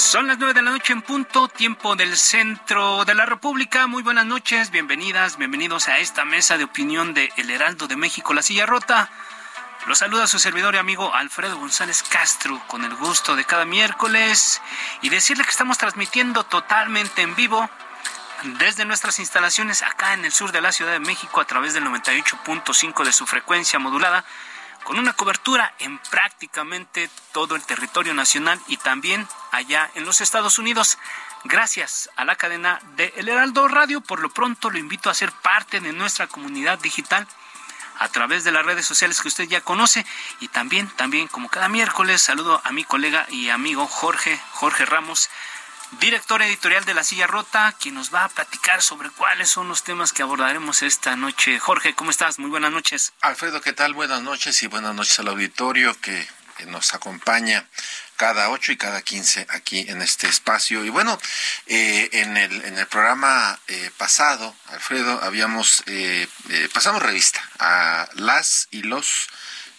Son las nueve de la noche en punto, tiempo del centro de la República. Muy buenas noches, bienvenidas, bienvenidos a esta mesa de opinión de El Heraldo de México, La Silla Rota. Los saluda su servidor y amigo Alfredo González Castro con el gusto de cada miércoles y decirle que estamos transmitiendo totalmente en vivo desde nuestras instalaciones acá en el sur de la Ciudad de México a través del 98.5 de su frecuencia modulada con una cobertura en prácticamente todo el territorio nacional y también allá en los Estados Unidos. Gracias a la cadena de El Heraldo Radio, por lo pronto lo invito a ser parte de nuestra comunidad digital a través de las redes sociales que usted ya conoce y también también como cada miércoles saludo a mi colega y amigo Jorge Jorge Ramos director editorial de La Silla Rota, quien nos va a platicar sobre cuáles son los temas que abordaremos esta noche. Jorge, ¿cómo estás? Muy buenas noches. Alfredo, ¿qué tal? Buenas noches y buenas noches al auditorio que nos acompaña cada 8 y cada 15 aquí en este espacio. Y bueno, eh, en, el, en el programa eh, pasado, Alfredo, habíamos, eh, pasamos revista a las y los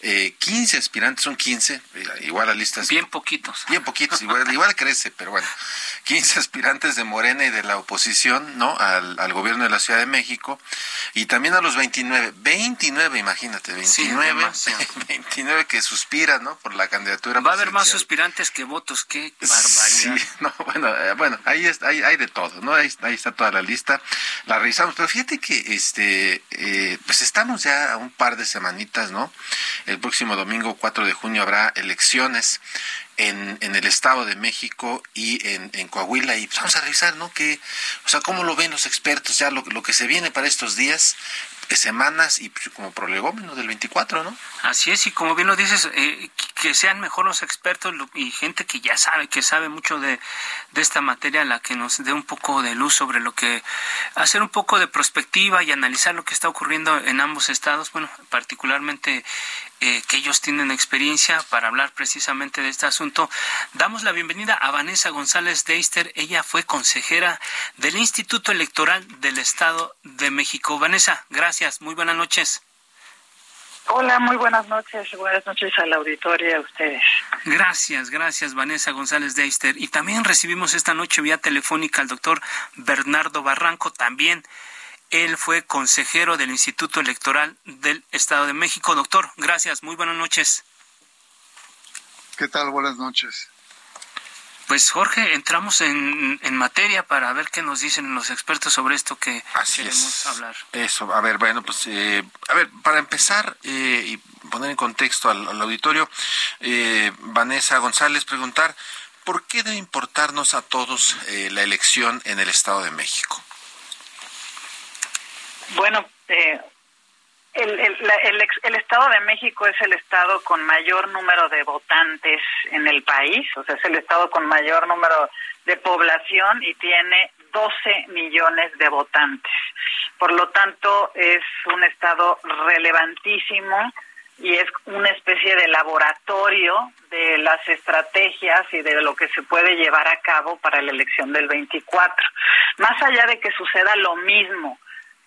eh, 15 aspirantes, son 15, eh, igual la lista es... Bien poquitos. Bien poquitos, igual, igual crece, pero bueno, 15 aspirantes de Morena y de la oposición, ¿no? Al, al, gobierno de la Ciudad de México, y también a los 29, 29, imagínate, 29, sí, 29 que suspiran, ¿no? Por la candidatura. Va a haber más suspirantes que votos, qué barbaridad. Sí, no, bueno, eh, bueno, ahí, es, ahí hay de todo, ¿no? Ahí, ahí, está toda la lista, la revisamos, pero fíjate que, este, eh, pues estamos ya a un par de semanitas, ¿no? El próximo domingo 4 de junio habrá elecciones en, en el Estado de México y en, Coahuila. Y pues vamos a revisar, ¿no? Que, o sea, cómo lo ven los expertos, ya lo, lo que se viene para estos días, semanas y pues, como prolegómeno del 24, ¿no? Así es, y como bien lo dices, eh, que sean mejor los expertos y gente que ya sabe, que sabe mucho de, de esta materia, la que nos dé un poco de luz sobre lo que, hacer un poco de prospectiva y analizar lo que está ocurriendo en ambos estados, bueno, particularmente eh, que ellos tienen experiencia para hablar precisamente de este asunto. Damos la bienvenida a Vanessa González Deister. Ella fue consejera del Instituto Electoral del Estado de México. Vanessa, gracias. Muy buenas noches. Hola, muy buenas noches. Buenas noches al auditorio y a ustedes. Gracias, gracias, Vanessa González Deister. Y también recibimos esta noche vía telefónica al doctor Bernardo Barranco, también él fue consejero del Instituto Electoral del Estado de México. Doctor, gracias. Muy buenas noches. ¿Qué tal? Buenas noches. Pues Jorge, entramos en, en, materia para ver qué nos dicen los expertos sobre esto que Así queremos es. hablar. Eso, a ver, bueno, pues, eh, a ver, para empezar eh, y poner en contexto al, al auditorio, eh, Vanessa González, preguntar, ¿por qué debe importarnos a todos eh, la elección en el Estado de México? Bueno, eh, el, el, el, Estado de México es el estado con mayor número de votantes en el país, o sea, es el estado con mayor número de población y tiene 12 millones de votantes. Por lo tanto, es un estado relevantísimo y es una especie de laboratorio de las estrategias y de lo que se puede llevar a cabo para la elección del 24. Más allá de que suceda lo mismo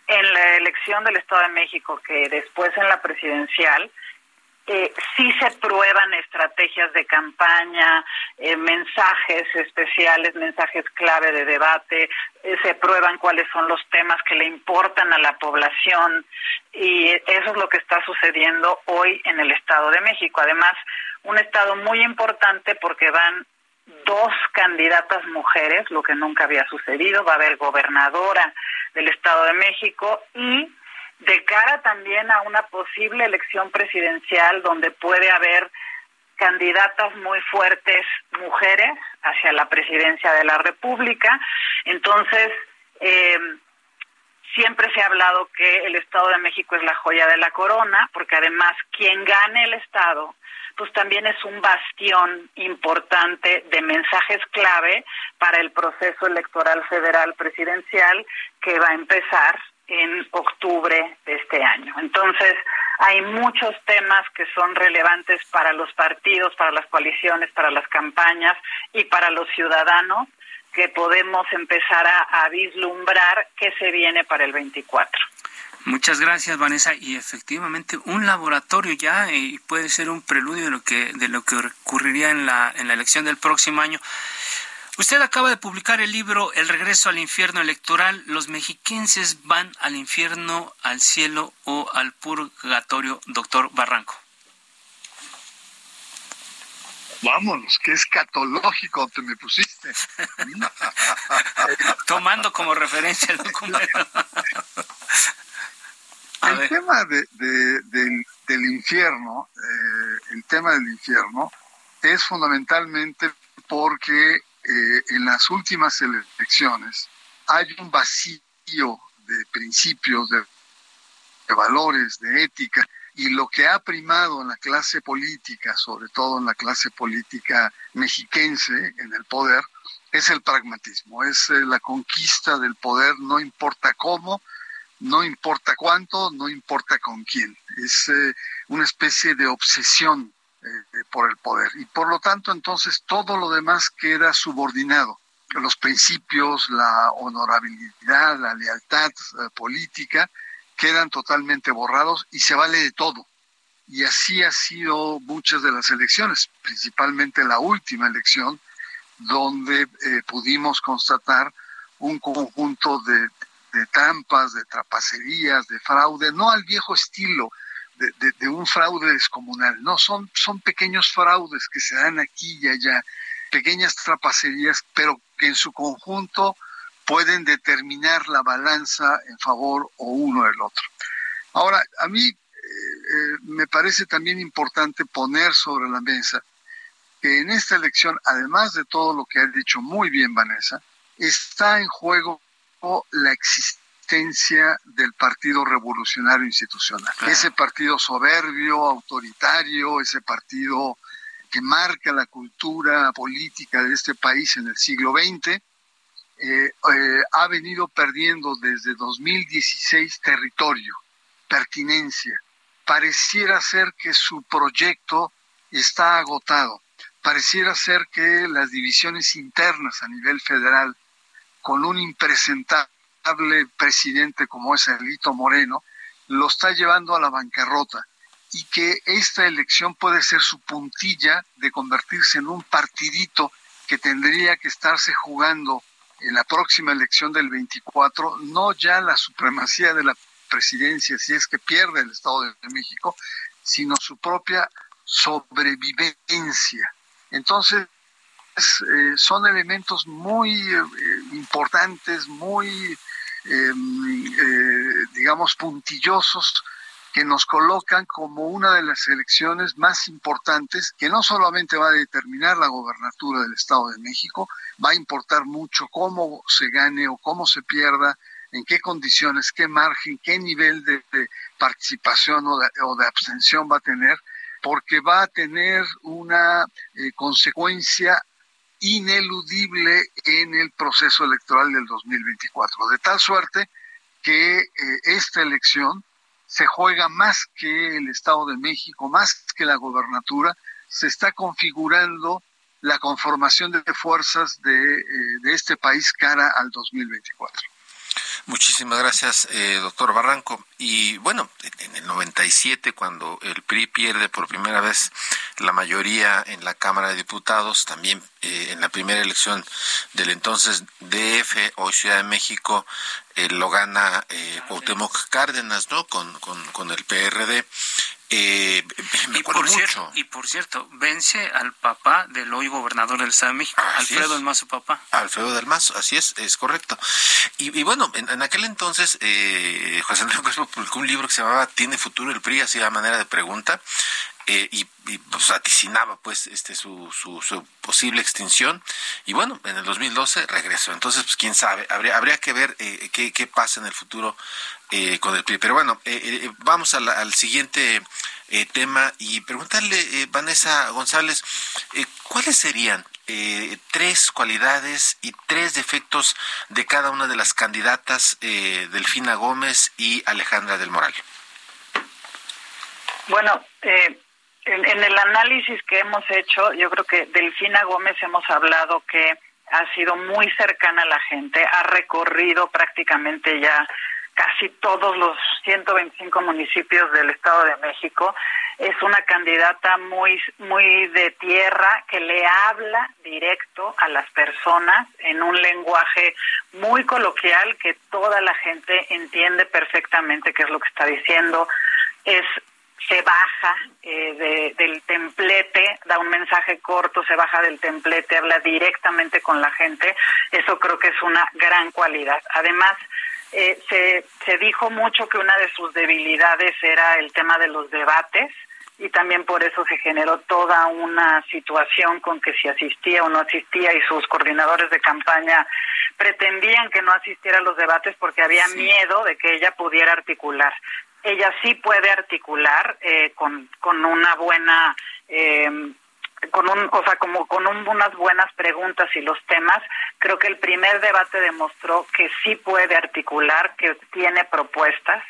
en la elección del Estado de México que después en la presidencial, eh, sí se prueban estrategias de campaña, eh, mensajes especiales, mensajes clave de debate, eh, se prueban cuáles son los temas que le importan a la población y eso es lo que está sucediendo hoy en el Estado de México. Además, un estado muy importante porque van dos candidatas mujeres, lo que nunca había sucedido, va a haber gobernadora del Estado de México y de cara también a una posible elección presidencial donde puede haber candidatas muy fuertes mujeres hacia la presidencia de la República. Entonces, eh, siempre se ha hablado que el Estado de México es la joya de la corona, porque además quien gane el Estado, pues también es un bastión importante de mensajes clave para el proceso electoral federal presidencial que va a empezar en octubre de este año. Entonces, hay muchos temas que son relevantes para los partidos, para las coaliciones, para las campañas y para los ciudadanos que podemos empezar a, vislumbrar qué se viene para el 24. Muchas gracias, Vanessa. Y efectivamente, un laboratorio ya y puede ser un preludio de lo que de lo que ocurriría en la en la elección del próximo año. Usted acaba de publicar el libro El regreso al infierno electoral. ¿Los mexiquenses van al infierno, al cielo o al purgatorio, doctor Barranco? Vámonos, qué escatológico te me pusiste. Tomando como referencia el documento. el tema de, del, infierno, eh, el tema del infierno es fundamentalmente porque eh, en las últimas elecciones hay un vacío de principios, de, valores, de ética, y lo que ha primado en la clase política, sobre todo en la clase política mexiquense, en el poder, es el pragmatismo, es eh, la conquista del poder, no importa cómo, no importa cuánto, no importa con quién. Es eh, una especie de obsesión eh, por el poder. Y por lo tanto, entonces, todo lo demás queda subordinado. Los principios, la honorabilidad, la lealtad política quedan totalmente borrados y se vale de todo. Y así ha sido muchas de las elecciones, principalmente la última elección, donde eh, pudimos constatar un conjunto de, de trampas, de trapacerías, de fraude, no al viejo estilo de, un fraude descomunal. No, son, son pequeños fraudes que se dan aquí y allá, pequeñas trapacerías, pero que en su conjunto pueden determinar la balanza en favor o uno del otro. Ahora, a mí eh, eh, me parece también importante poner sobre la mesa que en esta elección, además de todo lo que ha dicho muy bien Vanessa, está en juego la existencia del Partido Revolucionario Institucional. Ese partido soberbio, autoritario, ese partido que marca la cultura política de este país en el siglo XX, eh, eh, ha venido perdiendo desde 2016 territorio, pertinencia. Pareciera ser que su proyecto está agotado. Pareciera ser que las divisiones internas a nivel federal, con un impresentable presidente como es Elito Moreno, lo está llevando a la bancarrota y que esta elección puede ser su puntilla de convertirse en un partidito que tendría que estarse jugando en la próxima elección del 24, no ya la supremacía de la presidencia si es que pierde el Estado de México, sino su propia sobrevivencia. Entonces, eh, son elementos muy eh, importantes, muy Em, eh, digamos, puntillosos que nos colocan como una de las elecciones más importantes, que no solamente va a determinar la gobernatura del Estado de México, va a importar mucho cómo se gane o cómo se pierda, en qué condiciones, qué margen, qué nivel de, participación o de, abstención va a tener, porque va a tener una eh, consecuencia ineludible en el proceso electoral del 2024. De tal suerte que eh, esta elección se juega más que el Estado de México, más que la gobernatura, se está configurando la conformación de fuerzas de, eh, de este país cara al 2024. Muchísimas gracias, eh, doctor Barranco. Y bueno, en el 97, cuando el PRI pierde por primera vez la mayoría en la Cámara de Diputados, también eh, en la primera elección del entonces DF, hoy Ciudad de México, eh, lo gana eh, Cuauhtémoc Cárdenas, ¿no? Con, con, con el PRD. Eh, y, por Cierto, y por cierto, vence al papá del hoy gobernador del Estado de México, Alfredo del Mazo papá. Alfredo del Mazo, así es, es correcto. Y, bueno, en, aquel entonces eh, José Antonio Crespo publicó un libro que se llamaba Tiene futuro el PRI, así a manera de pregunta, eh, y, pues, vaticinaba pues este su, su, posible extinción. Y bueno en el 2012 regresó. Entonces pues quién sabe habría habría que ver eh, qué, qué, pasa en el futuro eh, con el PRI pero bueno eh, vamos al siguiente tema y preguntarle Vanessa González cuáles serían tres cualidades y tres defectos de cada una de las candidatas Delfina Gómez y Alejandra del Moral bueno eh, en, el análisis que hemos hecho, yo creo que Delfina Gómez hemos hablado que ha sido muy cercana a la gente, ha recorrido prácticamente ya casi todos los 125 municipios del Estado de México. Es una candidata muy muy de tierra que le habla directo a las personas en un lenguaje muy coloquial que toda la gente entiende perfectamente qué es lo que está diciendo. Es se baja eh, del templete, da un mensaje corto, se baja del templete, habla directamente con la gente. Eso creo que es una gran cualidad. Además, eh, se, se dijo mucho que una de sus debilidades era el tema de los debates y también por eso se generó toda una situación con que si asistía o no asistía y sus coordinadores de campaña pretendían que no asistiera a los debates porque había miedo de que ella pudiera articular ella sí puede articular eh, con, con una buena eh, con un, o sea, como con unas buenas preguntas y los temas, creo que el primer debate demostró que sí puede articular, que tiene propuestas.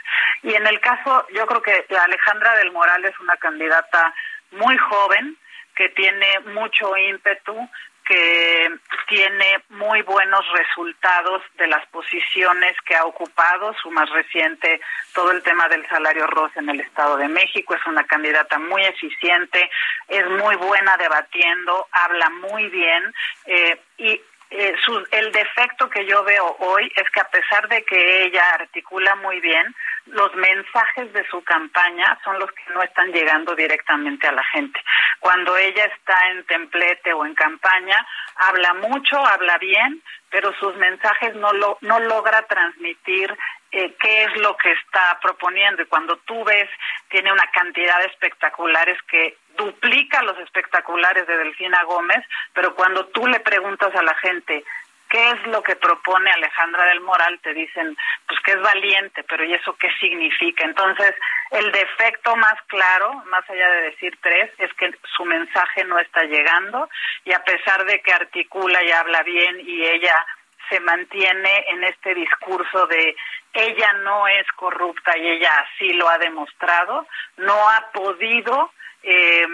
Y en el caso, yo creo que Alejandra del Moral es una candidata muy joven, que tiene mucho ímpetu, que tiene muy buenos resultados de las posiciones que ha ocupado, su más reciente, todo el tema del salario rosa en el Estado de México, es una candidata muy eficiente, es muy buena debatiendo, habla muy bien eh, y eh, el defecto que yo veo hoy es que a pesar de que ella articula muy bien, los mensajes de su campaña son los que no están llegando directamente a la gente. Cuando ella está en templete o en campaña, habla mucho, habla bien, pero sus mensajes no, lo, no logra transmitir eh, qué es lo que está proponiendo. Y cuando tú ves, tiene una cantidad de espectaculares que duplica los espectaculares de Delfina Gómez, pero cuando tú le preguntas a la gente, qué es lo que propone Alejandra del Moral, te dicen, pues que es valiente, pero ¿y eso qué significa? Entonces, el defecto más claro, más allá de decir tres, es que su mensaje no está llegando y a pesar de que articula y habla bien y ella se mantiene en este discurso de ella no es corrupta y ella así lo ha demostrado, no ha podido eh,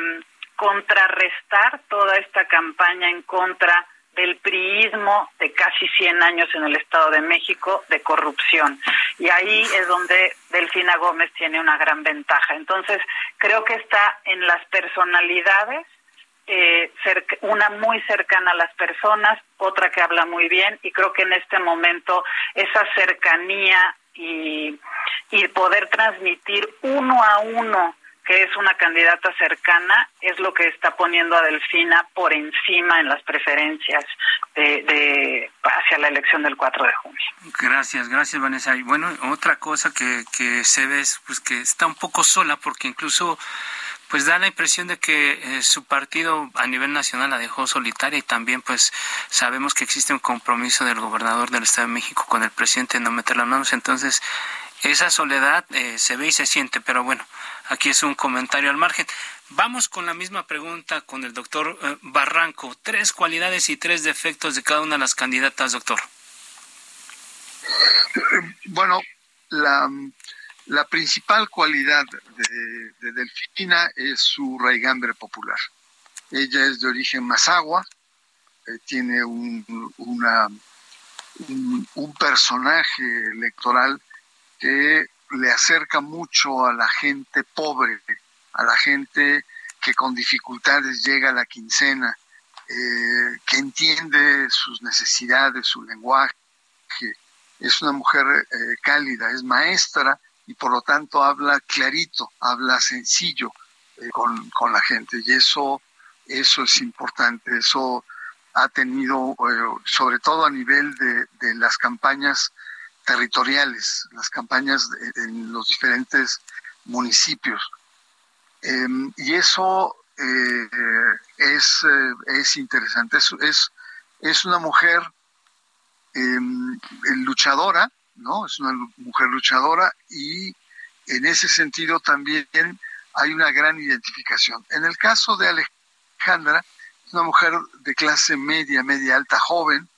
contrarrestar toda esta campaña en contra del priismo de casi 100 años en el Estado de México de corrupción. Y ahí es donde Delfina Gómez tiene una gran ventaja. Entonces, creo que está en las personalidades, eh, una muy cercana a las personas, otra que habla muy bien, y creo que en este momento esa cercanía y, poder transmitir uno a uno que es una candidata cercana, es lo que está poniendo a Delfina por encima en las preferencias de, hacia la elección del 4 de junio. Gracias, gracias Vanessa. Y bueno, otra cosa que, que se ve es pues, que está un poco sola porque incluso pues da la impresión de que eh, su partido a nivel nacional la dejó solitaria y también pues sabemos que existe un compromiso del gobernador del Estado de México con el presidente de no meter las manos, entonces esa soledad eh, se ve y se siente, pero bueno, aquí es un comentario al margen. Vamos con la misma pregunta con el doctor eh, Barranco. Tres cualidades y tres defectos de cada una de las candidatas, doctor. Bueno, la, la principal cualidad de, Delfina es su raigambre popular. Ella es de origen mazagua, eh, tiene un, personaje electoral que le acerca mucho a la gente pobre, a la gente que con dificultades llega a la quincena, eh, que entiende sus necesidades, su lenguaje. Es una mujer eh, cálida, es maestra y por lo tanto habla clarito, habla sencillo eh, con, con, la gente y eso, eso es importante, eso ha tenido, eh, sobre todo a nivel de, de, las campañas territoriales, las campañas en los diferentes municipios. Em, y eso eh, es, es interesante, es, es, es una mujer em, luchadora, ¿no? Es una mujer luchadora y en ese sentido también hay una gran identificación. En el caso de Alejandra, es una mujer de clase media, media alta, joven,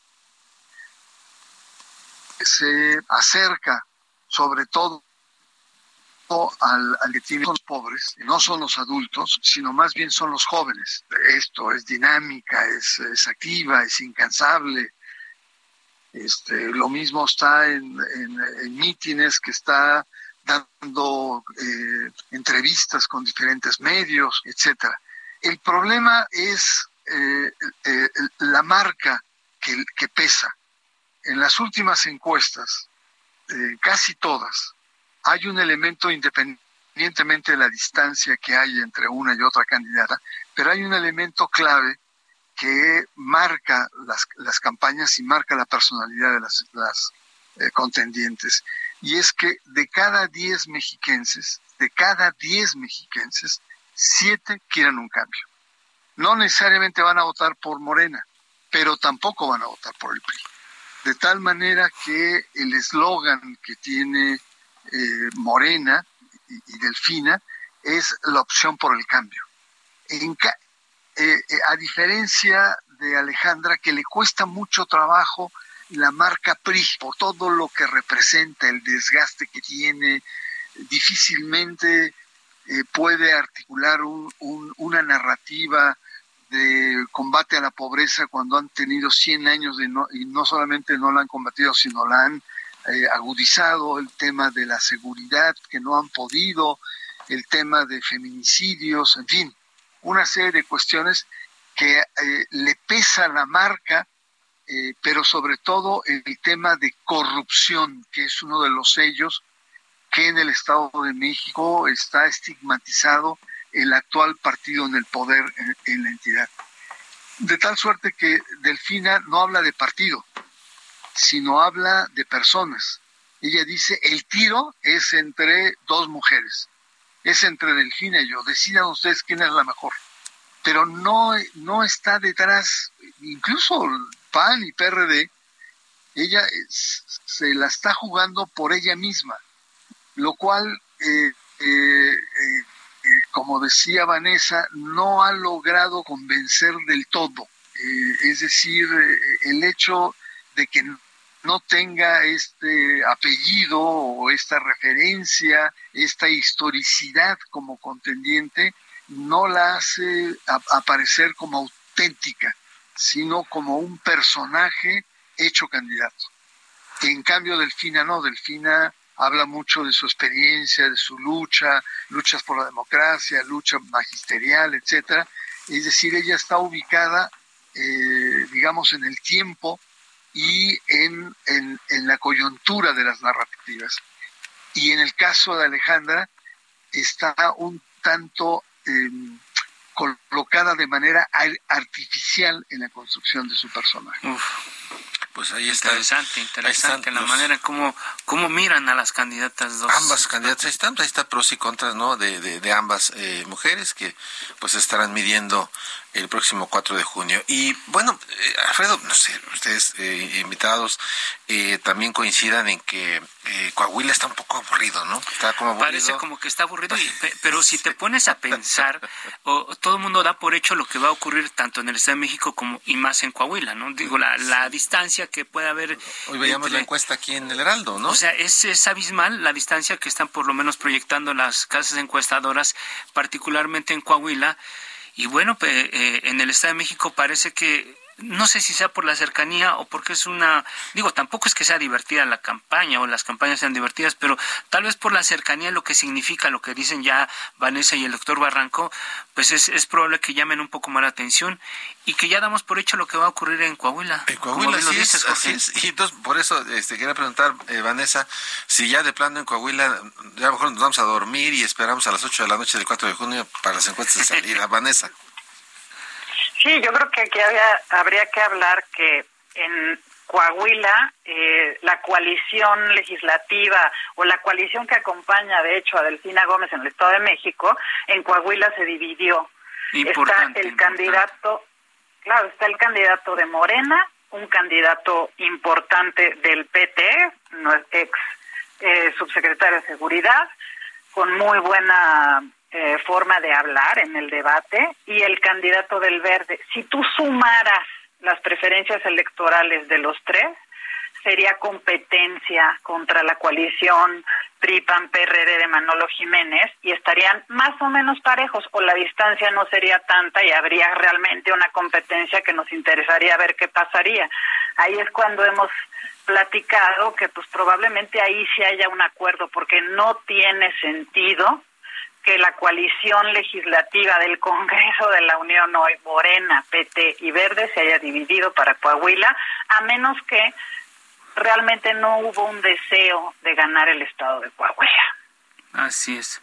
se acerca sobre todo al, al que tiene los pobres, no son los adultos, sino más bien son los jóvenes. Esto es dinámica, es, es activa, es incansable, este, lo mismo está en, en, mítines que está dando eh, entrevistas con diferentes medios, etcétera. El problema es eh, eh, la marca que, que, pesa. En las últimas encuestas, casi todas, hay un elemento independientemente de la distancia que hay entre una y otra candidata, pero hay un elemento clave que marca las, las campañas y marca la personalidad de las, las eh, contendientes. Y es que de cada 10 mexiquenses, de cada 10 mexiquenses, 7 quieren un cambio. No necesariamente van a votar por Morena, pero tampoco van a votar por el PRI. De tal manera que el eslogan que tiene eh, Morena y, y, Delfina es la opción por el cambio. En, eh, eh, a diferencia de Alejandra, que le cuesta mucho trabajo la marca PRI por todo lo que representa, el desgaste que tiene, difícilmente eh, puede articular un, un, una narrativa de combate a la pobreza cuando han tenido 100 años de no, y no solamente no la han combatido, sino la han agudizado, el tema de la seguridad que no han podido, el tema de feminicidios, en fin, una serie de cuestiones que eh, le pesa la marca, eh, pero sobre todo el tema de corrupción, que es uno de los sellos que en el Estado de México está estigmatizado el actual partido en el poder en, en la entidad. De tal suerte que Delfina no habla de partido, sino habla de personas. Ella dice, el tiro es entre dos mujeres es entre Delfina y yo. Decidan ustedes quién es la mejor. Pero no, no está detrás, incluso PAN y PRD, ella se la está jugando por ella misma, lo cual, eh, eh, eh, como decía Vanessa, no ha logrado convencer del todo. es decir, el hecho de que tenga este apellido o esta referencia, esta historicidad como contendiente, no la hace aparecer como auténtica, sino como un personaje hecho candidato. En cambio, Delfina no, Delfina habla mucho de su experiencia, de su lucha, luchas por la democracia, lucha magisterial, etcétera. Es decir, ella está ubicada, eh, digamos, en el tiempo y en, en, en, la coyuntura de las narrativas. Y en el caso de Alejandra está un tanto eh, colocada de manera artificial en la construcción de su personaje. Pues ahí está. Interesante, interesante la los... manera como, como miran a las candidatas dos. Ambas candidatas, ahí están, ahí está pros y contras, ¿no? De, de, de ambas eh, mujeres que pues estarán midiendo el próximo 4 de junio. Y bueno, eh, Alfredo, no sé, ustedes eh, invitados eh, también coincidan en que eh, Coahuila está un poco aburrido, ¿no? Está como aburrido. Parece como que está aburrido, y, pero si te pones a pensar, o, todo el mundo da por hecho lo que va a ocurrir tanto en el Estado de México como y más en Coahuila, ¿no? Digo, la, la distancia que puede haber. Hoy veíamos entre, la encuesta aquí en el Heraldo, ¿no? O sea, es, es abismal la distancia que están por lo menos proyectando las casas encuestadoras, particularmente en Coahuila. Y bueno, pues, eh, en el Estado de México parece que no sé si sea por la cercanía o porque es una, digo, tampoco es que sea divertida la campaña o las campañas sean divertidas, pero tal vez por la cercanía, lo que significa, lo que dicen ya Vanessa y el doctor Barranco, pues es, es probable que llamen un poco más la atención y que ya damos por hecho lo que va a ocurrir en Coahuila. En Coahuila, sí es, así es. Y entonces, por eso este, quería preguntar, eh, Vanessa, si ya de plano en Coahuila, ya a lo mejor nos vamos a dormir y esperamos a las 8 de la noche del 4 de junio para las encuestas de salida. Vanessa. Sí, yo creo que aquí había, habría que hablar que en Coahuila eh, la coalición legislativa o la coalición que acompaña, de hecho, a Delfina Gómez en el Estado de México, en Coahuila se dividió. está el candidato, claro, está el candidato de Morena, un candidato importante del PT, ex eh, subsecretario de Seguridad, con muy buena eh, forma de hablar en el debate y el candidato del verde. Si tú sumaras las preferencias electorales de los tres, sería competencia contra la coalición PRI-PAN-PRD de Manolo Jiménez y estarían más o menos parejos o la distancia no sería tanta y habría realmente una competencia que nos interesaría ver qué pasaría. Ahí es cuando hemos platicado que pues probablemente ahí sí haya un acuerdo porque no tiene sentido que la coalición legislativa del Congreso de la Unión hoy, Morena, PT y Verde, se haya dividido para Coahuila, a menos que realmente no hubo un deseo de ganar el estado de Coahuila. Así es.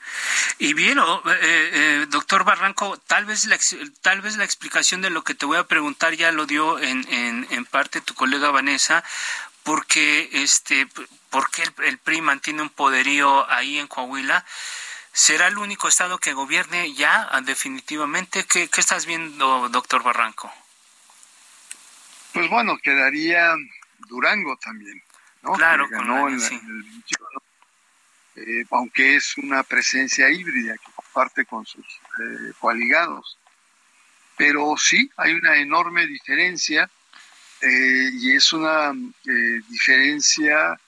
Y bien, eh, eh, doctor Barranco, tal vez, la, tal vez la explicación de lo que te voy a preguntar ya lo dio en, en, parte tu colega Vanessa, porque este, porque el PRI mantiene un poderío ahí en Coahuila ¿Será el único estado que gobierne ya ah, definitivamente? ¿Qué, estás viendo, doctor Barranco? Pues bueno, quedaría Durango también, ¿no? Claro, ganó el, eh, aunque es una presencia híbrida que comparte con sus eh, coaligados. Pero sí, hay una enorme diferencia eh, y es una diferencia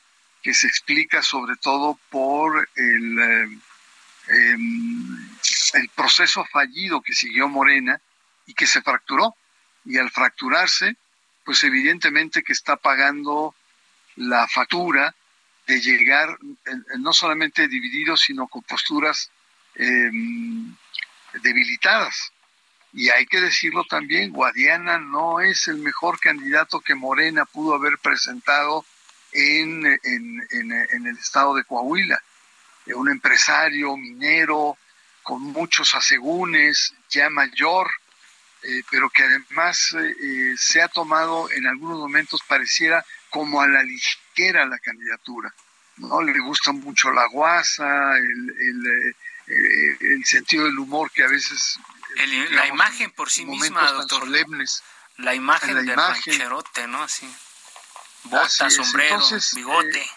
que se explica sobre todo por el Em, el proceso fallido que siguió Morena y que se fracturó. Y al fracturarse, pues evidentemente que está pagando la factura de llegar no solamente dividido, sino con posturas em, debilitadas. Y hay que decirlo también, Guadiana no es el mejor candidato que Morena pudo haber presentado en, en el estado de Coahuila un empresario minero con muchos asegúnes, ya mayor, eh, pero que además eh, eh, se ha tomado en algunos momentos pareciera como a la ligera la candidatura. ¿no? Le gusta mucho la guasa, el, el, sentido del humor que a veces... la imagen por sí misma, doctor. Solemnes. La imagen del imagen, ¿no? Así. Bota, sombrero, bigote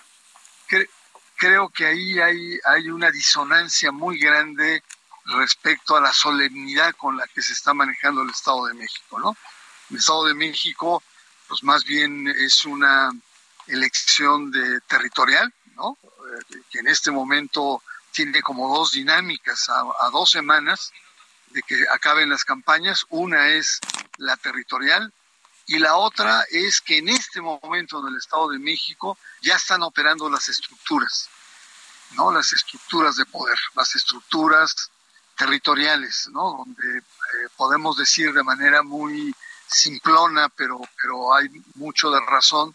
creo que ahí hay, hay una disonancia muy grande respecto a la solemnidad con la que se está manejando el Estado de México, ¿no? El Estado de México, pues más bien es una elección de territorial, ¿no? Eh, que en este momento tiene como dos dinámicas a, a dos semanas de que acaben las campañas. Una es la territorial y la otra es que en este momento en el Estado de México ya están operando las estructuras, ¿no? Las estructuras de poder, las estructuras territoriales, ¿no? Donde eh, podemos decir de manera muy simplona, pero, pero hay mucho de razón,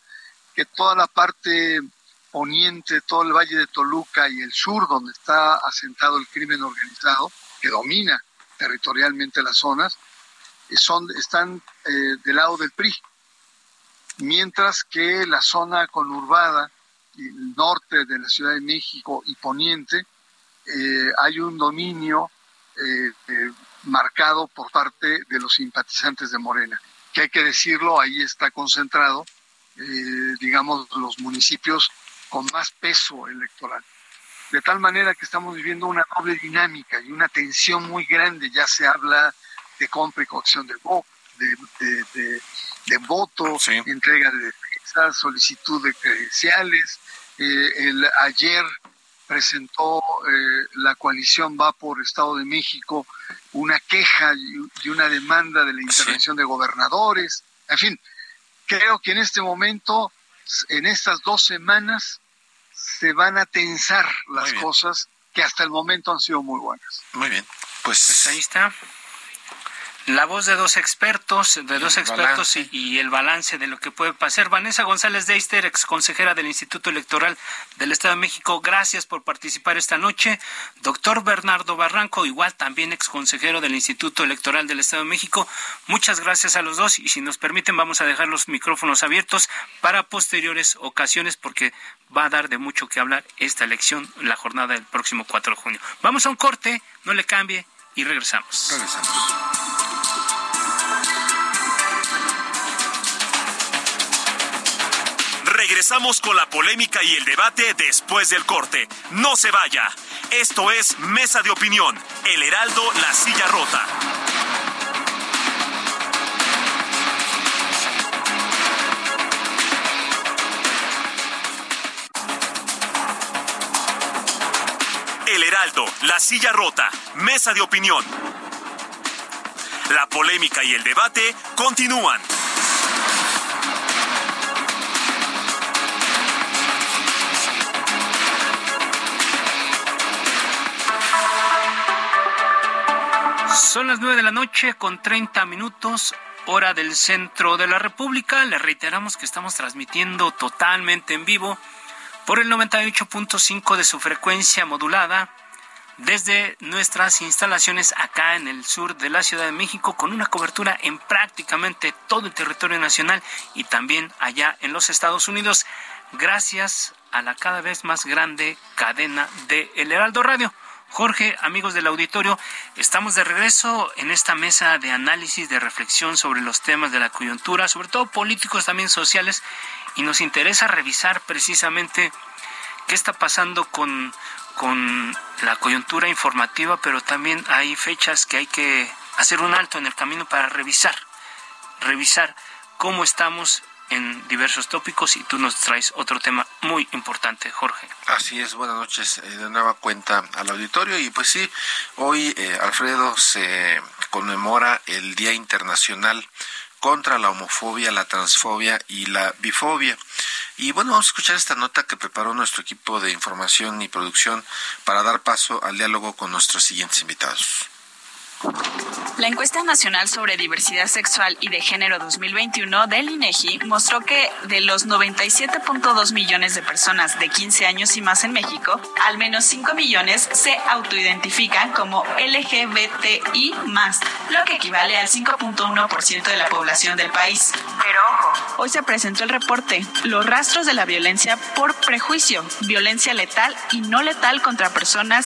que toda la parte poniente, todo el valle de Toluca y el sur, donde está asentado el crimen organizado, que domina territorialmente las zonas, son, están eh, del lado del PRI, mientras que la zona conurbada, el norte de la Ciudad de México y poniente, eh, hay un dominio eh, marcado por parte de los simpatizantes de Morena, que hay que decirlo, ahí está concentrado, digamos, los municipios con más peso electoral. De tal manera que estamos viviendo una doble dinámica y una tensión muy grande, ya se habla de compra y coacción de, de, de, voto, entrega de solicitud de credenciales. Eh, el, ayer presentó eh, la coalición Va por Estado de México una queja y, una demanda de la intervención de gobernadores. En fin, creo que en este momento, en estas dos semanas, se van a tensar las cosas que hasta el momento han sido muy buenas. Muy bien, pues, pues ahí está la voz de dos expertos, de dos expertos y, el balance de lo que puede pasar. Vanessa González Deister, ex consejera del Instituto Electoral del Estado de México, gracias por participar esta noche. Doctor Bernardo Barranco, igual también ex consejero del Instituto Electoral del Estado de México, muchas gracias a los dos y si nos permiten vamos a dejar los micrófonos abiertos para posteriores ocasiones porque va a dar de mucho que hablar esta elección, la jornada del próximo 4 de junio. Vamos a un corte, no le cambie y regresamos. Regresamos. Regresamos con la polémica y el debate después del corte. No se vaya. Esto es Mesa de Opinión, El Heraldo, La Silla Rota. El Heraldo, La Silla Rota, Mesa de Opinión. La polémica y el debate continúan. Son las nueve de la noche con 30 minutos, hora del centro de la República. Le reiteramos que estamos transmitiendo totalmente en vivo por el 98.5 de su frecuencia modulada desde nuestras instalaciones acá en el sur de la Ciudad de México con una cobertura en prácticamente todo el territorio nacional y también allá en los Estados Unidos gracias a la cada vez más grande cadena de El Heraldo Radio. Jorge, amigos del auditorio, estamos de regreso en esta mesa de análisis, de reflexión sobre los temas de la coyuntura, sobre todo políticos, también sociales, y nos interesa revisar precisamente qué está pasando con, con la coyuntura informativa, pero también hay fechas que hay que hacer un alto en el camino para revisar, revisar cómo estamos en diversos tópicos y tú nos traes otro tema muy importante, Jorge. Así es, buenas noches eh, de nueva cuenta al auditorio y pues sí, hoy eh, Alfredo se conmemora el Día Internacional contra la homofobia, la transfobia y la bifobia. Y bueno, vamos a escuchar esta nota que preparó nuestro equipo de información y producción para dar paso al diálogo con nuestros siguientes invitados. La encuesta nacional sobre diversidad sexual y de género 2021 del INEGI mostró que de los 97.2 millones de personas de 15 años y más en México, al menos 5 millones se autoidentifican como LGBTI+, lo que equivale al 5.1% de la población del país. Pero ojo, hoy se presentó el reporte Los rastros de la violencia por prejuicio, violencia letal y no letal contra personas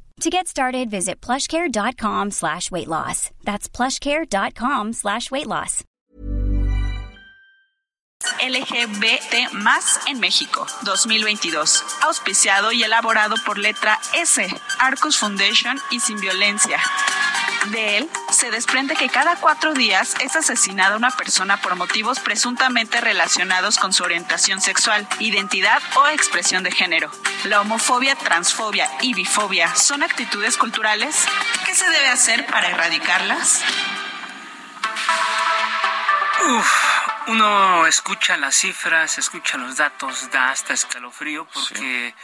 To get started, visit plushcare.com slash weight loss. That's plushcare.com slash weight loss. LGBT más en México 2022. Auspiciado y elaborado por letra S, Arcus Foundation y Sin Violencia. De él se desprende que cada cuatro días es asesinada una persona por motivos presuntamente relacionados con su orientación sexual, identidad o expresión de género. La homofobia, transfobia y bifobia son actitudes culturales. ¿Qué se debe hacer para erradicarlas? Uf, uno escucha las cifras, escucha los datos, da hasta escalofrío porque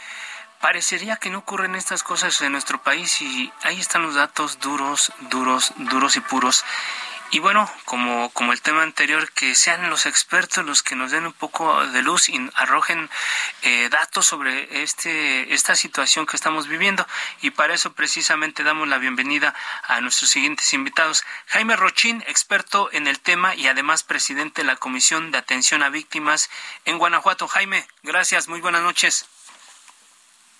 parecería que no ocurren estas cosas en nuestro país y ahí están los datos duros, duros, duros y puros. Y bueno, como, como el tema anterior, que sean los expertos los que nos den un poco de luz y arrojen eh, datos sobre este, esta situación que estamos viviendo. Y para eso precisamente damos la bienvenida a nuestros siguientes invitados. Jaime Rochín, experto en el tema y además presidente de la Comisión de Atención a Víctimas en Guanajuato. Jaime, gracias, muy buenas noches.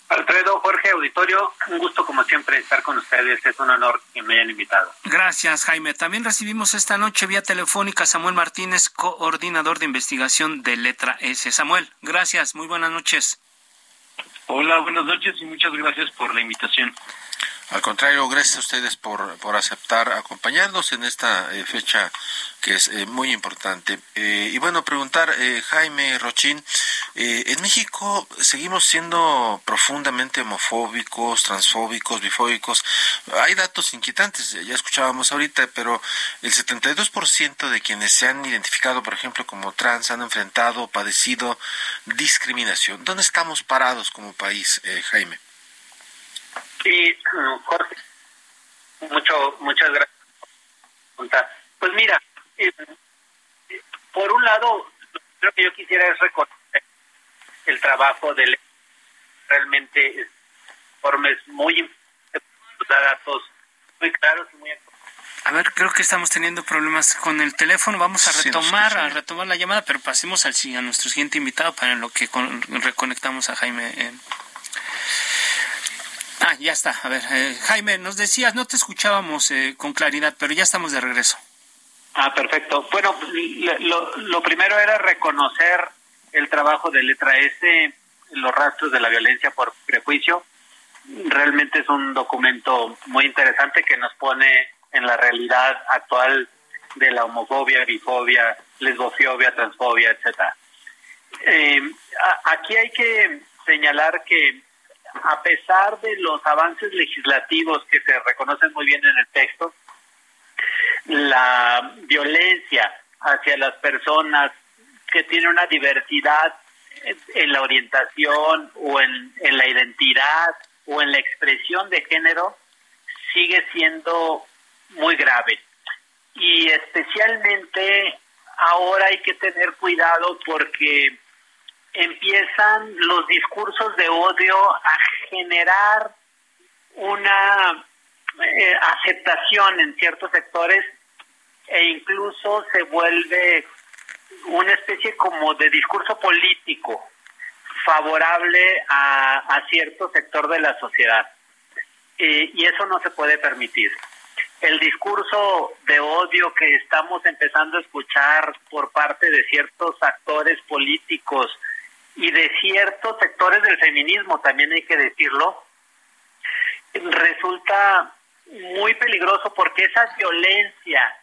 Alfredo, Jorge, auditorio, un gusto como siempre estar con ustedes. Es un honor que me hayan invitado. Gracias, Jaime. También recibimos esta noche vía telefónica a Samuel Martínez, coordinador de investigación de Letra S. Samuel, gracias. Muy buenas noches. Hola, buenas noches y muchas gracias por la invitación. Al contrario, gracias a ustedes por, por aceptar acompañarnos en esta eh, fecha que es eh, muy importante. Eh, y bueno, preguntar, Jaime Rochín, en México seguimos siendo profundamente homofóbicos, transfóbicos, bifóbicos. Hay datos inquietantes, ya escuchábamos ahorita, pero el 72% de quienes se han identificado, por ejemplo, como trans, han enfrentado o padecido discriminación. ¿Dónde estamos parados como país, Jaime? Sí, Jorge, mucho, muchas gracias. Pues mira, eh, por un lado, lo que yo quisiera es reconocer el trabajo de realmente informes muy datos muy claros y muy a ver, creo que estamos teniendo problemas con el teléfono. Vamos a retomar, a retomar la llamada, pero pasemos al a nuestro siguiente invitado para lo que reconectamos a Jaime. Eh. Ah, ya está. A ver, eh, Jaime, nos decías, no te escuchábamos eh, con claridad, pero ya estamos de regreso. Ah, perfecto. Bueno, lo, primero era reconocer el trabajo de Letra S, los rastros de la violencia por prejuicio. Realmente es un documento muy interesante que nos pone en la realidad actual de la homofobia, bifobia, lesbofobia, transfobia, etcétera. Eh, aquí hay que señalar que a pesar de los avances legislativos que se reconocen muy bien en el texto, la violencia hacia las personas que tienen una diversidad en la orientación o en, la identidad o en la expresión de género sigue siendo muy grave. Y especialmente ahora hay que tener cuidado porque empiezan los discursos de odio a generar una eh, aceptación en ciertos sectores e incluso se vuelve una especie como de discurso político favorable a, cierto sector de la sociedad. y eso no se puede permitir. El discurso de odio que estamos empezando a escuchar por parte de ciertos actores políticos y de ciertos sectores del feminismo, también hay que decirlo, resulta muy peligroso porque esa violencia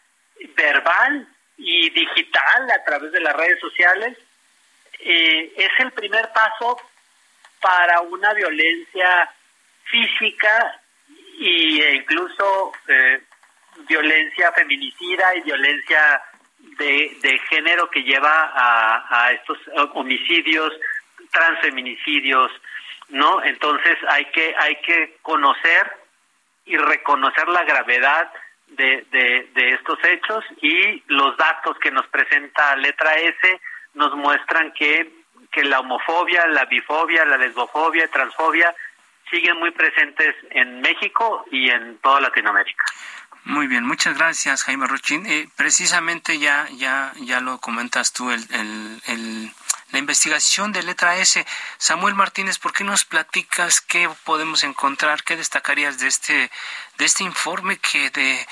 verbal y digital a través de las redes sociales eh, es el primer paso para una violencia física e incluso eh, violencia feminicida y violencia de, género que lleva a, estos homicidios, transfeminicidios, ¿no? Entonces hay que hay que conocer y reconocer la gravedad de, de, estos hechos y los datos que nos presenta letra S nos muestran que, que la homofobia, la bifobia, la lesbofobia, transfobia siguen muy presentes en México y en toda Latinoamérica. Muy bien, muchas gracias Jaime Rochín. Eh, precisamente ya, ya, ya lo comentas tú, el, el, la investigación de letra S. Samuel Martínez, ¿por qué nos platicas qué podemos encontrar, qué destacarías de este, de este informe que de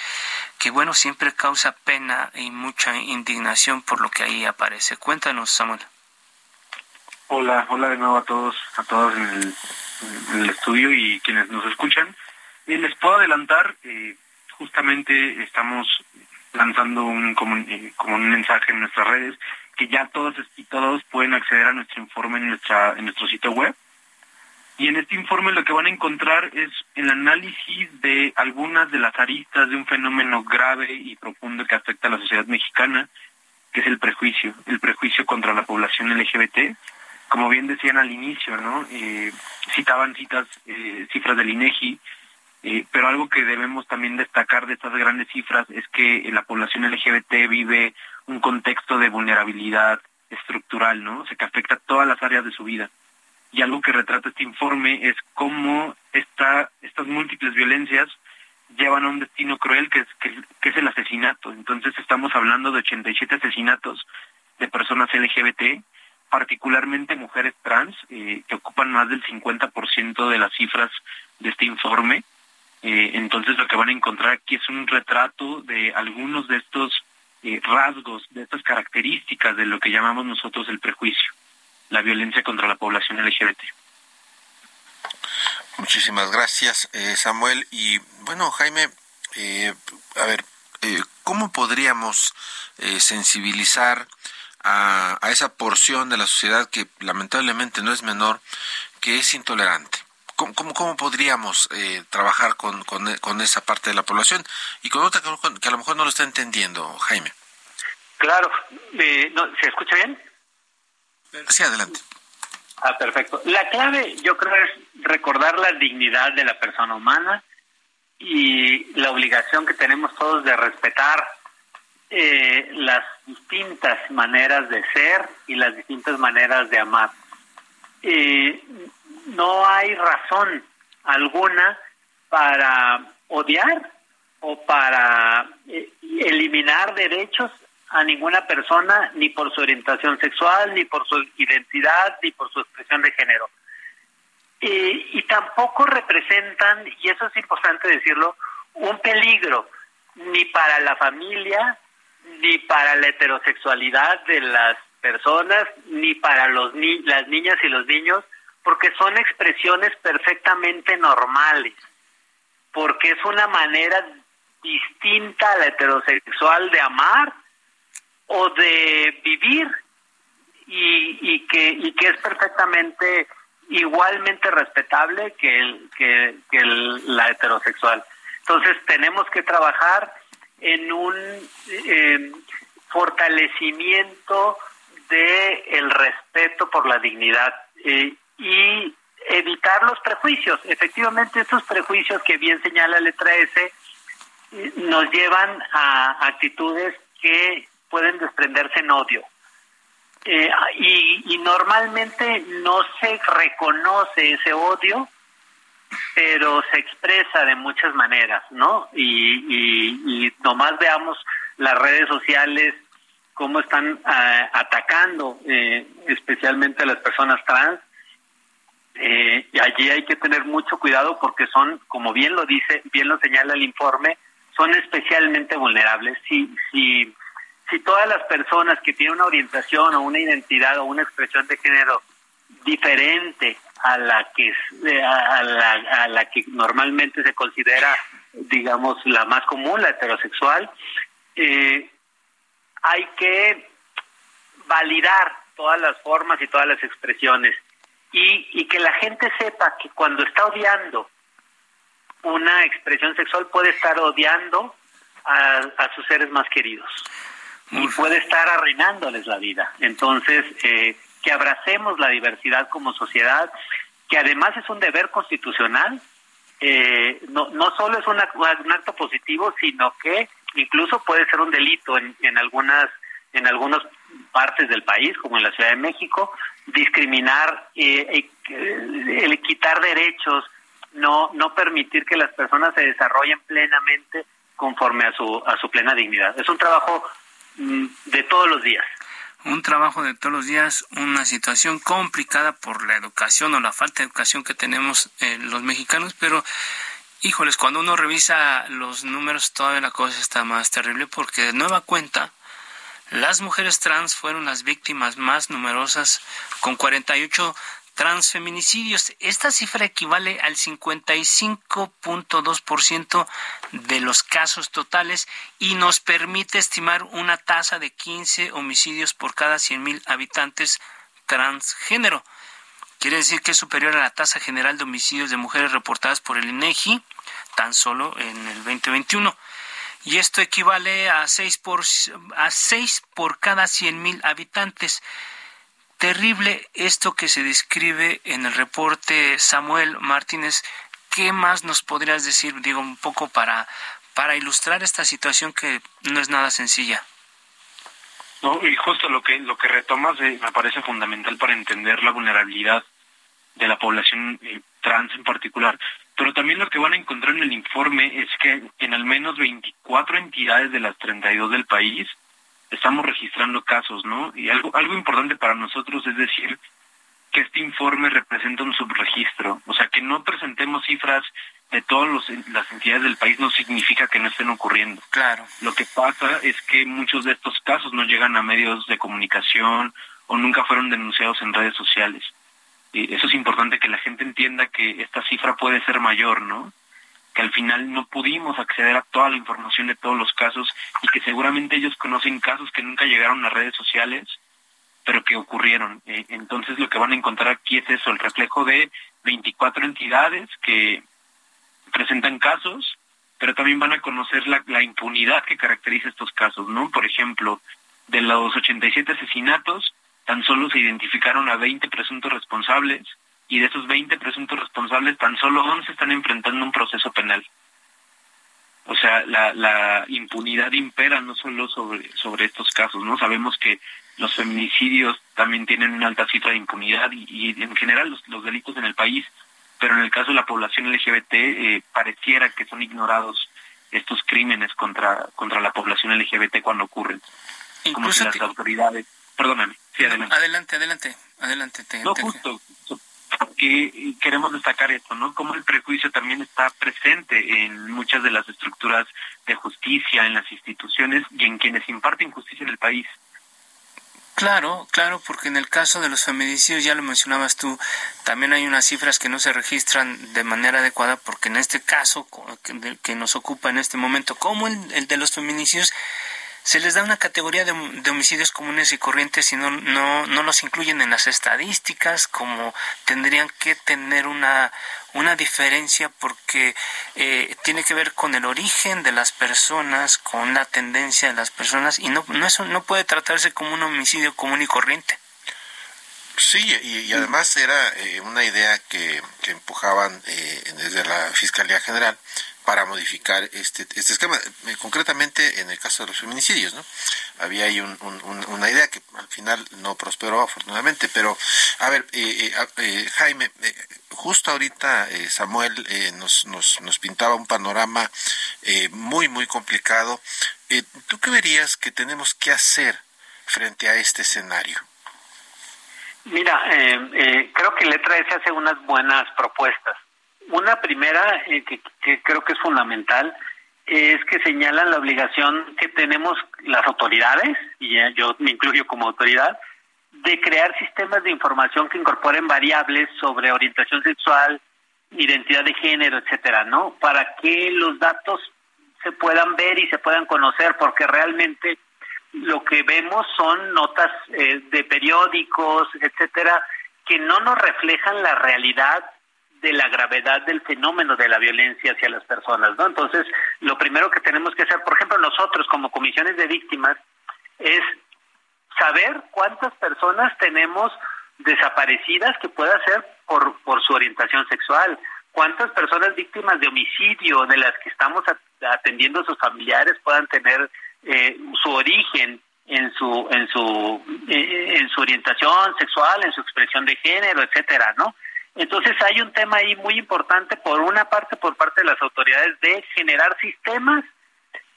que bueno siempre causa pena y mucha indignación por lo que ahí aparece? Cuéntanos, Samuel. Hola, hola de nuevo a todos, a todos en el, en el estudio y quienes nos escuchan. Eh, les puedo adelantar eh, justamente estamos lanzando un como, eh, como un mensaje en nuestras redes que ya todos y todos pueden acceder a nuestro informe en nuestra en nuestro sitio web y en este informe lo que van a encontrar es el análisis de algunas de las aristas de un fenómeno grave y profundo que afecta a la sociedad mexicana, que es el prejuicio, el prejuicio contra la población LGBT. Como bien decían al inicio, ¿no? Eh, citaban citas, eh, cifras del INEGI, pero algo que debemos también destacar de estas grandes cifras es que la población LGBT vive un contexto de vulnerabilidad estructural, ¿no? O sea, que afecta todas las áreas de su vida. Y algo que retrata este informe es cómo esta, estas múltiples violencias llevan a un destino cruel que es, que, es el asesinato. Entonces estamos hablando de 87 asesinatos de personas LGBT particularmente mujeres trans, eh, que ocupan más del 50% de las cifras de este informe. Eh, entonces lo que van a encontrar aquí es un retrato de algunos de estos eh, rasgos, de estas características de lo que llamamos nosotros el prejuicio, la violencia contra la población LGBT. Muchísimas gracias, Samuel. Y bueno, Jaime, a ver, ¿cómo podríamos sensibilizar a, esa porción de la sociedad que lamentablemente no es menor, que es intolerante. ¿Cómo, cómo, podríamos eh, trabajar con, con, esa parte de la población y con otra que a lo mejor no lo está entendiendo, Jaime? Claro, eh, ¿se escucha bien? Sí, adelante. Ah, perfecto. La clave, yo creo, es recordar la dignidad de la persona humana y la obligación que tenemos todos de respetar eh, las distintas maneras de ser y las distintas maneras de amar. Eh, no hay razón alguna para odiar o para eh, eliminar derechos a ninguna persona ni por su orientación sexual, ni por su identidad, ni por su expresión de género. y tampoco representan, y eso es importante decirlo, un peligro ni para la familia, ni para la heterosexualidad de las personas, ni para los ni las niñas y los niños, porque son expresiones perfectamente normales, porque es una manera distinta a la heterosexual de amar o de vivir y, y que y que es perfectamente igualmente respetable que el, que, la heterosexual. Entonces tenemos que trabajar en un eh, fortalecimiento de respeto por la dignidad eh, y evitar los prejuicios. Efectivamente, estos prejuicios que bien señala letra S eh, nos llevan a actitudes que pueden desprenderse en odio. y, y normalmente no se reconoce ese odio pero se expresa de muchas maneras, ¿no? Y, y, nomás veamos las redes sociales, cómo están ah, atacando eh, especialmente a las personas trans. Eh, allí hay que tener mucho cuidado porque son, como bien lo dice, bien lo señala el informe, son especialmente vulnerables. Si, si, si todas las personas que tienen una orientación o una identidad o una expresión de género diferente a la que a la, a la que normalmente se considera digamos la más común la heterosexual eh, hay que validar todas las formas y todas las expresiones y, y que la gente sepa que cuando está odiando una expresión sexual puede estar odiando a, a sus seres más queridos y puede estar arruinándoles la vida. Entonces eh, que abracemos la diversidad como sociedad, que además es un deber constitucional, eh, no, no solo es un acto positivo, sino que incluso puede ser un delito en, en algunas en algunas partes del país, como en la Ciudad de México, discriminar, eh, el quitar derechos, no no permitir que las personas se desarrollen plenamente conforme a su a su plena dignidad. Es un trabajo mm, de todos los días un trabajo de todos los días, una situación complicada por la educación o la falta de educación que tenemos eh, los mexicanos, pero híjoles, cuando uno revisa los números todavía la cosa está más terrible porque de nueva cuenta las mujeres trans fueron las víctimas más numerosas con 48 transfeminicidios. Esta cifra equivale al 55.2% de los casos totales y nos permite estimar una tasa de 15 homicidios por cada 100.000 habitantes transgénero. Quiere decir que es superior a la tasa general de homicidios de mujeres reportadas por el INEGI tan solo en el 2021 y esto equivale a 6 por, a 6 por cada 100.000 habitantes terrible esto que se describe en el reporte Samuel Martínez. ¿Qué más nos podrías decir, digo, un poco para, para ilustrar esta situación que no es nada sencilla? No, y justo lo que lo que retomas me parece fundamental para entender la vulnerabilidad de la población eh, trans en particular. Pero también lo que van a encontrar en el informe es que en al menos 24 entidades de las 32 del país estamos registrando casos, ¿no? Y algo, algo importante para nosotros es decir que este informe representa un subregistro, o sea, que no presentemos cifras de todas las entidades del país no significa que no estén ocurriendo. Claro. Lo que pasa es que muchos de estos casos no llegan a medios de comunicación o nunca fueron denunciados en redes sociales. Eso es importante que la gente entienda que esta cifra puede ser mayor, ¿no? Que al final no pudimos acceder a toda la información de todos los casos y que seguramente ellos conocen casos que nunca llegaron a redes sociales pero que ocurrieron. Eh, entonces lo que van a encontrar aquí es eso, el reflejo de 24 entidades que presentan casos, pero también van a conocer la, la impunidad que caracteriza estos casos, ¿no? Por ejemplo, de los 87 asesinatos, tan solo se identificaron a 20 presuntos responsables y de esos 20 presuntos responsables, tan solo 11 están enfrentando un proceso penal. O sea, la, la impunidad impera no solo sobre, sobre estos casos, ¿no? Sabemos que los feminicidios también tienen una alta cifra de impunidad y, en general los, delitos en el país, pero en el caso de la población LGBT eh, pareciera que son ignorados estos crímenes contra contra la población LGBT cuando ocurren. como si las autoridades... Perdóname, sí, adelante. Adelante, adelante, adelante. no, justo, que queremos destacar esto, ¿no? Como el prejuicio también está presente en muchas de las estructuras de justicia, en las instituciones y en quienes imparten justicia en el país. Claro, claro, porque en el caso de los feminicidios, ya lo mencionabas tú, también hay unas cifras que no se registran de manera adecuada, porque en este caso que nos ocupa en este momento, como el, de los feminicidios, se les da una categoría de, homicidios comunes y corrientes y no, no, no los incluyen en las estadísticas como tendrían que tener una, una diferencia porque eh, tiene que ver con el origen de las personas, con la tendencia de las personas y no, no, eso no puede tratarse como un homicidio común y corriente. Sí, y, además era eh, una idea que, que empujaban eh, desde la Fiscalía General para modificar este, este esquema, eh, concretamente en el caso de los feminicidios, ¿no? Había ahí una idea que al final no prosperó afortunadamente, pero a ver, eh, eh, Jaime, justo ahorita Samuel nos, nos, nos pintaba un panorama muy, muy complicado. ¿Tú qué verías que tenemos que hacer frente a este escenario? Mira, creo que Letra S hace unas buenas propuestas una primera, eh, que, creo que es fundamental, es que señalan la obligación que tenemos las autoridades, y yo me incluyo como autoridad, de crear sistemas de información que incorporen variables sobre orientación sexual, identidad de género, etcétera, ¿no? Para que los datos se puedan ver y se puedan conocer, porque realmente lo que vemos son notas eh, de periódicos, etcétera, que no nos reflejan la realidad de la gravedad del fenómeno de la violencia hacia las personas, ¿no? Entonces, lo primero que tenemos que hacer, por ejemplo, nosotros como comisiones de víctimas, es saber cuántas personas tenemos desaparecidas que pueda ser por, por su orientación sexual, cuántas personas víctimas de homicidio de las que estamos atendiendo a sus familiares puedan tener eh, su origen en su en su eh, en su orientación sexual, en su expresión de género, etcétera, ¿no? Entonces hay un tema ahí muy importante, por una parte, por parte de las autoridades, de generar sistemas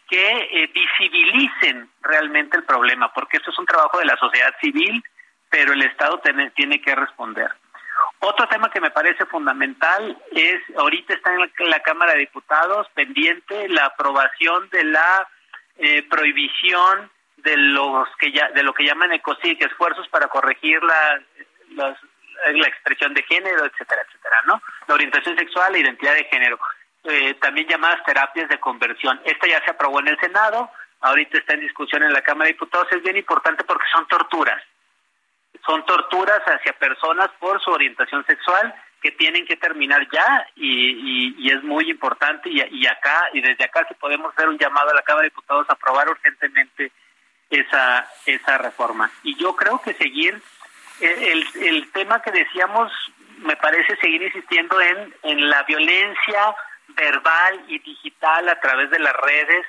que eh, visibilicen realmente el problema, porque esto es un trabajo de la sociedad civil, pero el Estado tiene, que responder. Otro tema que me parece fundamental es, ahorita está en la, Cámara de Diputados pendiente la aprobación de la eh, prohibición de los que ya, de lo que llaman ecocic, esfuerzos para corregir la, las, la expresión de género, etcétera, etcétera, ¿no? La orientación sexual, la identidad de género, eh, también llamadas terapias de conversión. Esta ya se aprobó en el Senado, ahorita está en discusión en la Cámara de Diputados, es bien importante porque son torturas. Son torturas hacia personas por su orientación sexual que tienen que terminar ya y, y, es muy importante y, y, acá y desde acá si podemos hacer un llamado a la Cámara de Diputados a aprobar urgentemente esa esa reforma y yo creo que seguir el, el tema que decíamos, me parece seguir insistiendo en, en la violencia verbal y digital a través de las redes.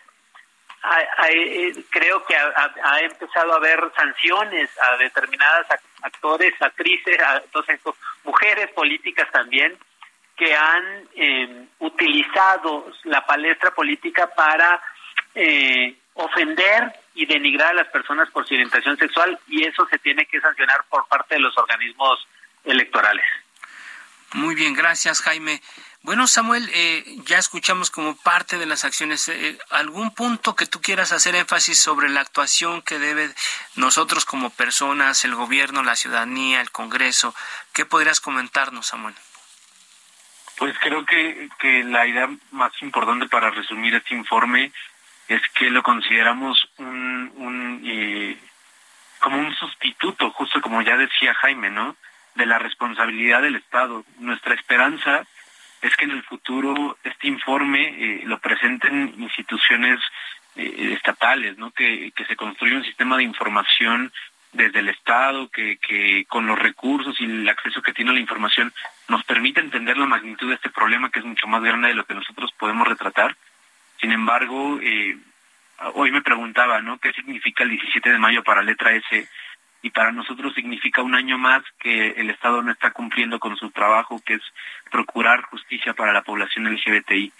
Eh, creo que ha, empezado a haber sanciones a determinadas actores, actrices, entonces, mujeres políticas también, que han em, utilizado la palestra política para eh, ofender y denigrar a las personas por su orientación sexual y eso se tiene que sancionar por parte de los organismos electorales. Muy bien, gracias Jaime. Bueno, Samuel, eh, ya escuchamos como parte de las acciones. Eh, ¿Algún punto que tú quieras hacer énfasis sobre la actuación que debe nosotros como personas, el gobierno, la ciudadanía, el Congreso? ¿Qué podrías comentarnos, Samuel? Pues creo que, que la idea más importante para resumir este informe es que lo consideramos un, un eh, como un sustituto, justo como ya decía Jaime, ¿no? De la responsabilidad del Estado. Nuestra esperanza es que en el futuro este informe eh, lo presenten instituciones eh, estatales, ¿no? Que, que se construya un sistema de información desde el Estado, que, que con los recursos y el acceso que tiene a la información nos permita entender la magnitud de este problema que es mucho más grande de lo que nosotros podemos retratar. Sin embargo, eh, hoy me preguntaba, ¿no? ¿Qué significa el 17 de mayo para letra S? y para nosotros significa un año más que el Estado no está cumpliendo con su trabajo, que es procurar justicia para la población LGBTI.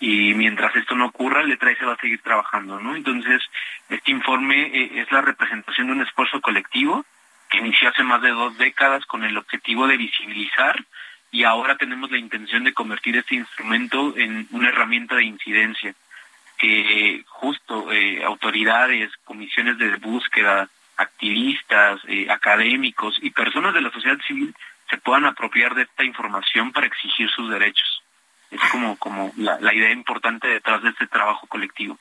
Y mientras esto no ocurra, Letra se va a seguir trabajando, ¿no? Entonces, este informe eh, es la representación de un esfuerzo colectivo que inició hace más de dos décadas con el objetivo de visibilizar y ahora tenemos la intención de convertir este instrumento en una herramienta de incidencia que justo eh, autoridades, comisiones de búsqueda, activistas, eh, académicos y personas de la sociedad civil se puedan apropiar de esta información para exigir sus derechos. Es como, como la, idea importante detrás de este trabajo colectivo.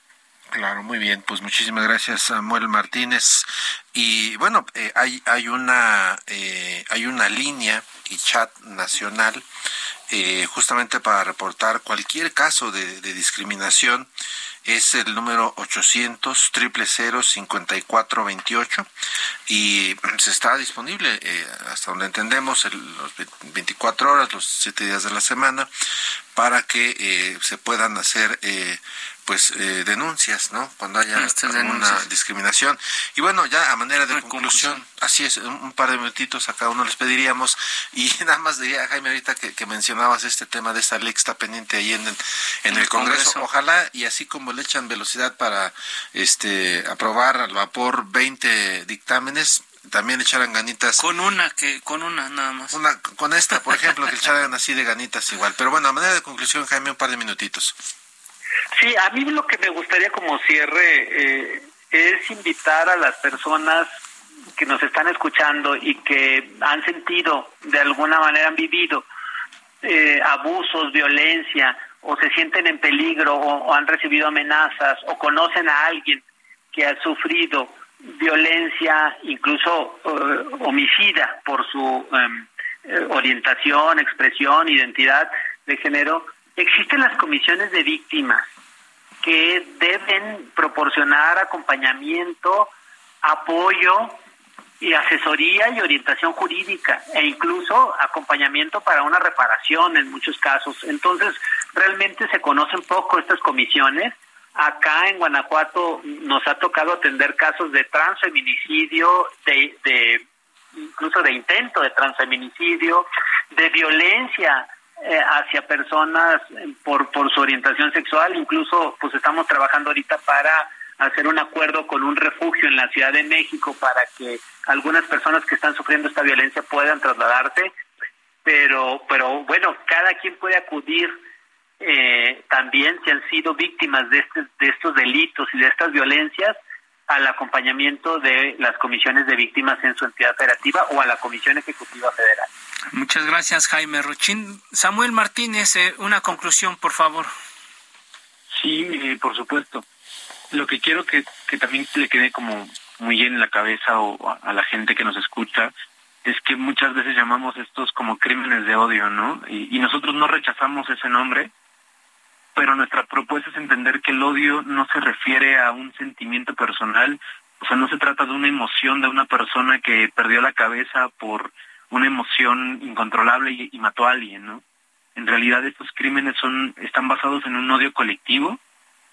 Claro, muy bien. Pues muchísimas gracias, Samuel Martínez. Y bueno, eh, hay hay una eh, hay una línea y chat nacional justamente para reportar cualquier caso de, discriminación es el número 800 000 5428 y se está disponible eh, hasta donde entendemos los 24 horas, los 7 días de la semana para que eh, se puedan hacer eh, pues eh, denuncias, ¿no? Cuando haya alguna discriminación. Y bueno, ya a manera de conclusión, así es, un, par de minutitos a cada uno les pediríamos. Y nada más diría, Jaime, ahorita que, mencionabas este tema de esta ley que está pendiente ahí en el, en el, Congreso. Ojalá, y así como le echan velocidad para este aprobar al vapor 20 dictámenes, también echaran ganitas. Con una, que con una nada más. Una, con esta, por ejemplo, que echaran así de ganitas igual. Pero bueno, a manera de conclusión, Jaime, un par de minutitos. Sí, a mí lo que me gustaría como cierre eh, es invitar a las personas que nos están escuchando y que han sentido, de alguna manera han vivido eh, abusos, violencia, o se sienten en peligro, o, han recibido amenazas, o conocen a alguien que ha sufrido violencia, incluso eh, homicida por su em, orientación, expresión, identidad de género, existen las comisiones de víctimas que deben proporcionar acompañamiento, apoyo y asesoría y orientación jurídica e incluso acompañamiento para una reparación en muchos casos. Entonces, realmente se conocen poco estas comisiones. Acá en Guanajuato nos ha tocado atender casos de transfeminicidio, de, de incluso de intento de transfeminicidio, de violencia eh, hacia personas por, por su orientación sexual. Incluso, pues estamos trabajando ahorita para hacer un acuerdo con un refugio en la Ciudad de México para que algunas personas que están sufriendo esta violencia puedan trasladarse. Pero, pero bueno, cada quien puede acudir eh, también si han sido víctimas de, este, de estos delitos y de estas violencias al acompañamiento de las comisiones de víctimas en su entidad federativa o a la Comisión Ejecutiva Federal. Muchas gracias, Jaime Rochín. Samuel Martínez, eh, una conclusión, por favor. Sí, eh, por supuesto. Lo que quiero que, que también le quede como muy bien en la cabeza o a, la gente que nos escucha es que muchas veces llamamos estos como crímenes de odio, ¿no? y nosotros no rechazamos ese nombre, pero nuestra propuesta es entender que el odio no se refiere a un sentimiento personal, o sea, no se trata de una emoción de una persona que perdió la cabeza por una emoción incontrolable y, mató a alguien, ¿no? En realidad estos crímenes son están basados en un odio colectivo,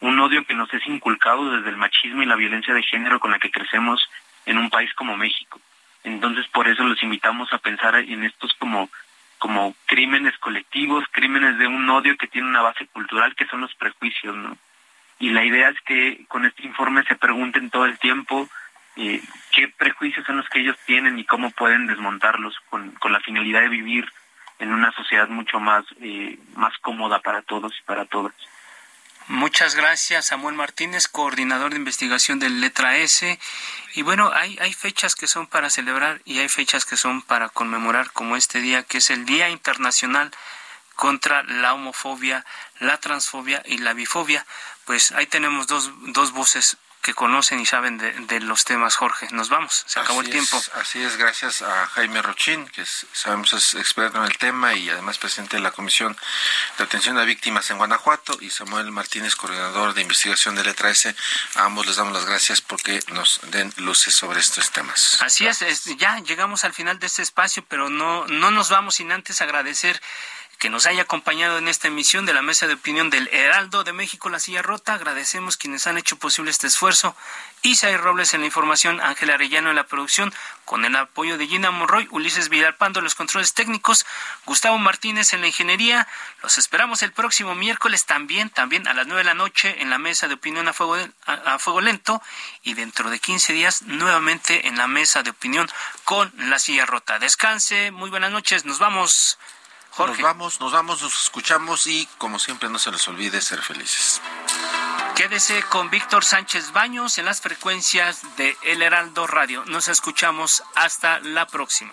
un odio que nos es inculcado desde el machismo y la violencia de género con la que crecemos en un país como México. Entonces, por eso los invitamos a pensar en estos como como crímenes colectivos, crímenes de un odio que tiene una base cultural que son los prejuicios, ¿no? y la idea es que con este informe se pregunten todo el tiempo eh, qué prejuicios son los que ellos tienen y cómo pueden desmontarlos con, con la finalidad de vivir en una sociedad mucho más, eh, más cómoda para todos y para todas. Muchas gracias, Samuel Martínez, coordinador de investigación del Letra S. Y bueno, hay, hay fechas que son para celebrar y hay fechas que son para conmemorar, como este día, que es el Día Internacional contra la homofobia, la transfobia y la bifobia. Pues ahí tenemos dos, dos voces que conocen y saben de, los temas, Jorge. Nos vamos, se acabó el tiempo. así es, gracias a Jaime Rochín, que sabemos es experto en el tema y además presidente de la Comisión de Atención a Víctimas en Guanajuato, y Samuel Martínez, coordinador de investigación de Letra S. A ambos les damos las gracias porque nos den luces sobre estos temas. Así es, ya llegamos al final de este espacio, pero no, no nos vamos sin antes agradecer que nos haya acompañado en esta emisión de la mesa de opinión del Heraldo de México, La Silla Rota. Agradecemos quienes han hecho posible este esfuerzo. Isaí Robles en la información, Ángel Arellano en la producción, con el apoyo de Gina Monroy, Ulises Villalpando en los controles técnicos, Gustavo Martínez en la ingeniería. Los esperamos el próximo miércoles también, también a las nueve de la noche en la mesa de opinión a fuego, a fuego lento y dentro de 15 días nuevamente en la mesa de opinión con La Silla Rota. Descanse, muy buenas noches, nos vamos. Nos vamos, nos vamos, nos escuchamos y como siempre no se les olvide ser felices. Quédese con Víctor Sánchez Baños en las frecuencias de El Heraldo Radio. Nos escuchamos hasta la próxima.